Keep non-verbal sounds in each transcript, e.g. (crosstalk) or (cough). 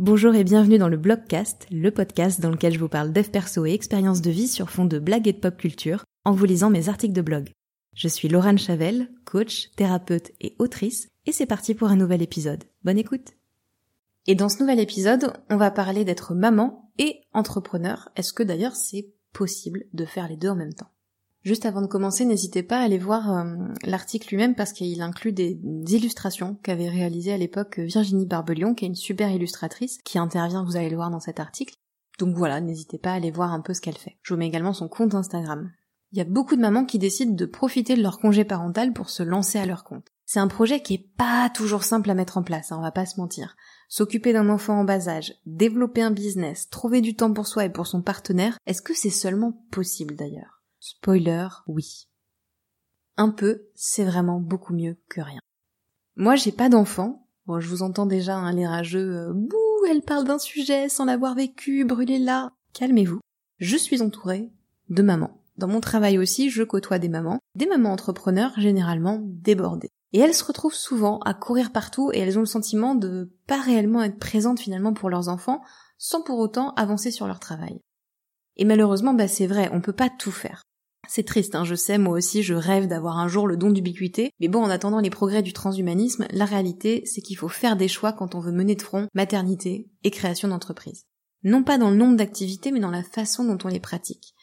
Bonjour et bienvenue dans le Blogcast, le podcast dans lequel je vous parle dev perso et expériences de vie sur fond de blagues et de pop culture en vous lisant mes articles de blog. Je suis Laurent Chavel, coach, thérapeute et autrice, et c'est parti pour un nouvel épisode. Bonne écoute Et dans ce nouvel épisode, on va parler d'être maman et entrepreneur. Est-ce que d'ailleurs c'est possible de faire les deux en même temps? Juste avant de commencer, n'hésitez pas à aller voir euh, l'article lui-même parce qu'il inclut des, illustrations qu'avait réalisées à l'époque Virginie Barbelion, qui est une super illustratrice, qui intervient, vous allez le voir dans cet article. Donc voilà, n'hésitez pas à aller voir un peu ce qu'elle fait. Je vous mets également son compte Instagram. Il y a beaucoup de mamans qui décident de profiter de leur congé parental pour se lancer à leur compte. C'est un projet qui est pas toujours simple à mettre en place, hein, on va pas se mentir. S'occuper d'un enfant en bas âge, développer un business, trouver du temps pour soi et pour son partenaire, est-ce que c'est seulement possible d'ailleurs? Spoiler, oui. Un peu, c'est vraiment beaucoup mieux que rien. Moi, j'ai pas d'enfant. Bon, je vous entends déjà un les rageux. Euh, bouh, elle parle d'un sujet sans l'avoir vécu, brûlez là. Calmez-vous. Je suis entourée de mamans. Dans mon travail aussi, je côtoie des mamans, des mamans entrepreneurs généralement débordées. Et elles se retrouvent souvent à courir partout et elles ont le sentiment de pas réellement être présentes finalement pour leurs enfants sans pour autant avancer sur leur travail. Et malheureusement, bah c'est vrai, on peut pas tout faire. C'est triste, hein, je sais, moi aussi je rêve d'avoir un jour le don d'ubiquité, mais bon, en attendant les progrès du transhumanisme, la réalité, c'est qu'il faut faire des choix quand on veut mener de front maternité et création d'entreprise. Non pas dans le nombre d'activités, mais dans la façon dont on les pratique.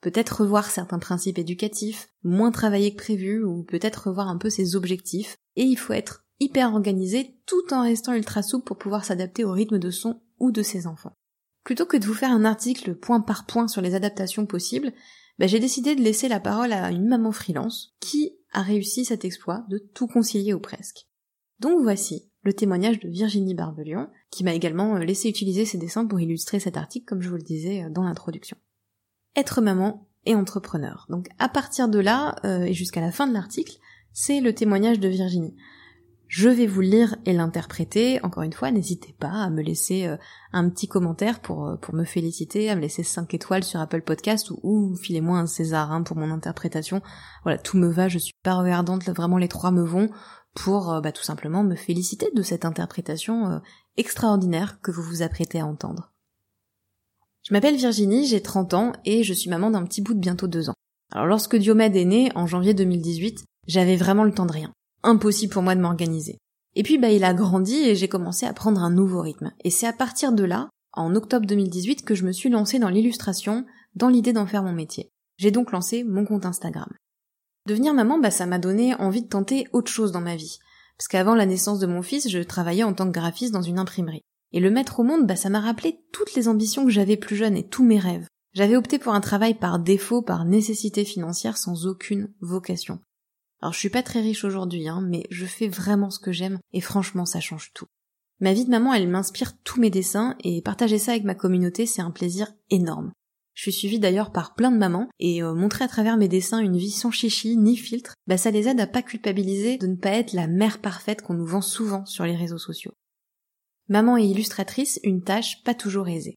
Peut-être revoir certains principes éducatifs, moins travailler que prévu, ou peut-être revoir un peu ses objectifs, et il faut être hyper organisé tout en restant ultra souple pour pouvoir s'adapter au rythme de son ou de ses enfants. Plutôt que de vous faire un article point par point sur les adaptations possibles, bah, j'ai décidé de laisser la parole à une maman freelance qui a réussi cet exploit de tout concilier ou presque. Donc voici le témoignage de Virginie Barbelion, qui m'a également euh, laissé utiliser ses dessins pour illustrer cet article, comme je vous le disais euh, dans l'introduction. Être maman et entrepreneur. Donc à partir de là, euh, et jusqu'à la fin de l'article, c'est le témoignage de Virginie. Je vais vous lire et l'interpréter. Encore une fois, n'hésitez pas à me laisser euh, un petit commentaire pour, euh, pour me féliciter, à me laisser 5 étoiles sur Apple Podcast ou, ou filez-moi un César hein, pour mon interprétation. Voilà, tout me va, je suis pas regardante, vraiment les trois me vont pour euh, bah, tout simplement me féliciter de cette interprétation extraordinaire que vous vous apprêtez à entendre. Je m'appelle Virginie, j'ai 30 ans et je suis maman d'un petit bout de bientôt 2 ans. Alors lorsque Diomède est né, en janvier 2018, j'avais vraiment le temps de rien impossible pour moi de m'organiser. Et puis bah il a grandi et j'ai commencé à prendre un nouveau rythme. Et c'est à partir de là, en octobre 2018, que je me suis lancée dans l'illustration, dans l'idée d'en faire mon métier. J'ai donc lancé mon compte Instagram. Devenir maman, bah ça m'a donné envie de tenter autre chose dans ma vie. Parce qu'avant la naissance de mon fils, je travaillais en tant que graphiste dans une imprimerie. Et le mettre au monde, bah ça m'a rappelé toutes les ambitions que j'avais plus jeune et tous mes rêves. J'avais opté pour un travail par défaut, par nécessité financière, sans aucune vocation. Alors je suis pas très riche aujourd'hui, hein, mais je fais vraiment ce que j'aime et franchement ça change tout. Ma vie de maman, elle m'inspire tous mes dessins et partager ça avec ma communauté, c'est un plaisir énorme. Je suis suivie d'ailleurs par plein de mamans et euh, montrer à travers mes dessins une vie sans chichi ni filtre, bah ça les aide à pas culpabiliser de ne pas être la mère parfaite qu'on nous vend souvent sur les réseaux sociaux. Maman et illustratrice, une tâche pas toujours aisée.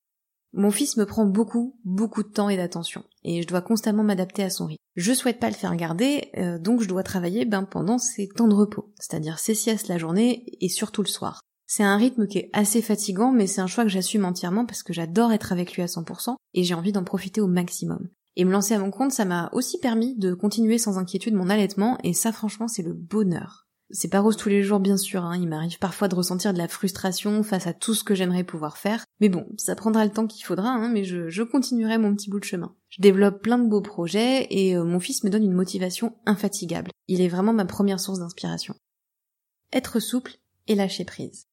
Mon fils me prend beaucoup, beaucoup de temps et d'attention, et je dois constamment m'adapter à son rythme. Je souhaite pas le faire garder, euh, donc je dois travailler ben, pendant ses temps de repos, c'est-à-dire ses siestes la journée et surtout le soir. C'est un rythme qui est assez fatigant, mais c'est un choix que j'assume entièrement parce que j'adore être avec lui à 100% et j'ai envie d'en profiter au maximum. Et me lancer à mon compte, ça m'a aussi permis de continuer sans inquiétude mon allaitement, et ça franchement c'est le bonheur. C'est pas rose tous les jours, bien sûr, hein. il m'arrive parfois de ressentir de la frustration face à tout ce que j'aimerais pouvoir faire, mais bon, ça prendra le temps qu'il faudra, hein, mais je, continuerai mon petit bout de chemin. Je développe plein de beaux projets et euh, mon fils me donne une motivation infatigable. Il est vraiment ma première source d'inspiration. Être souple et lâcher prise.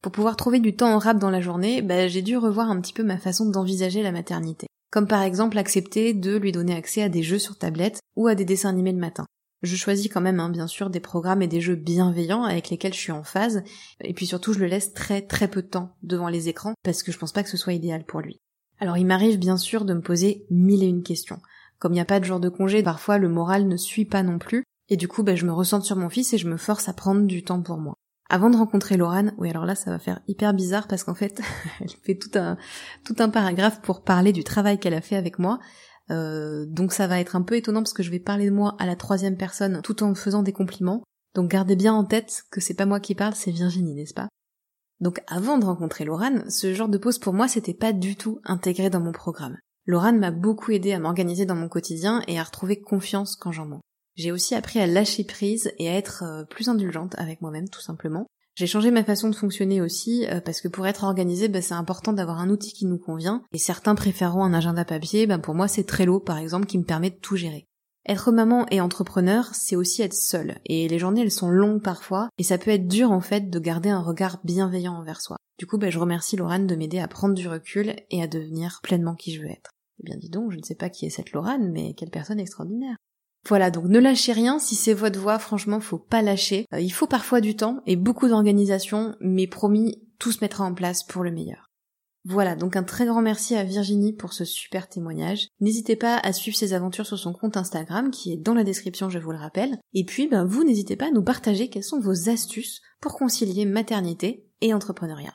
Pour pouvoir trouver du temps en rap dans la journée, bah, j'ai dû revoir un petit peu ma façon d'envisager la maternité. Comme par exemple accepter de lui donner accès à des jeux sur tablette ou à des dessins animés le matin. Je choisis quand même, hein, bien sûr, des programmes et des jeux bienveillants avec lesquels je suis en phase. Et puis surtout, je le laisse très très peu de temps devant les écrans parce que je pense pas que ce soit idéal pour lui. Alors il m'arrive bien sûr de me poser mille et une questions. Comme il n'y a pas de jour de congé, parfois le moral ne suit pas non plus. Et du coup, bah, je me ressente sur mon fils et je me force à prendre du temps pour moi. Avant de rencontrer Laurane, oui alors là ça va faire hyper bizarre parce qu'en fait (laughs) elle fait tout un tout un paragraphe pour parler du travail qu'elle a fait avec moi. Euh, donc ça va être un peu étonnant parce que je vais parler de moi à la troisième personne tout en faisant des compliments. Donc gardez bien en tête que c'est pas moi qui parle, c'est Virginie, n'est-ce pas? Donc avant de rencontrer Laurane, ce genre de pause pour moi c'était pas du tout intégré dans mon programme. Laurane m'a beaucoup aidé à m'organiser dans mon quotidien et à retrouver confiance quand j'en manque. J'ai aussi appris à lâcher prise et à être euh, plus indulgente avec moi-même tout simplement. J'ai changé ma façon de fonctionner aussi euh, parce que pour être organisé, bah, c'est important d'avoir un outil qui nous convient et certains préféreront un agenda papier, bah, pour moi c'est Trello par exemple qui me permet de tout gérer. Être maman et entrepreneur, c'est aussi être seule et les journées elles sont longues parfois et ça peut être dur en fait de garder un regard bienveillant envers soi. Du coup, bah, je remercie Laurane de m'aider à prendre du recul et à devenir pleinement qui je veux être. Eh bien dis donc, je ne sais pas qui est cette Laurane, mais quelle personne extraordinaire. Voilà, donc ne lâchez rien, si c'est votre voix, franchement, faut pas lâcher. Euh, il faut parfois du temps et beaucoup d'organisation, mais promis, tout se mettra en place pour le meilleur. Voilà, donc un très grand merci à Virginie pour ce super témoignage. N'hésitez pas à suivre ses aventures sur son compte Instagram, qui est dans la description, je vous le rappelle. Et puis, ben, vous n'hésitez pas à nous partager quelles sont vos astuces pour concilier maternité et entrepreneuriat.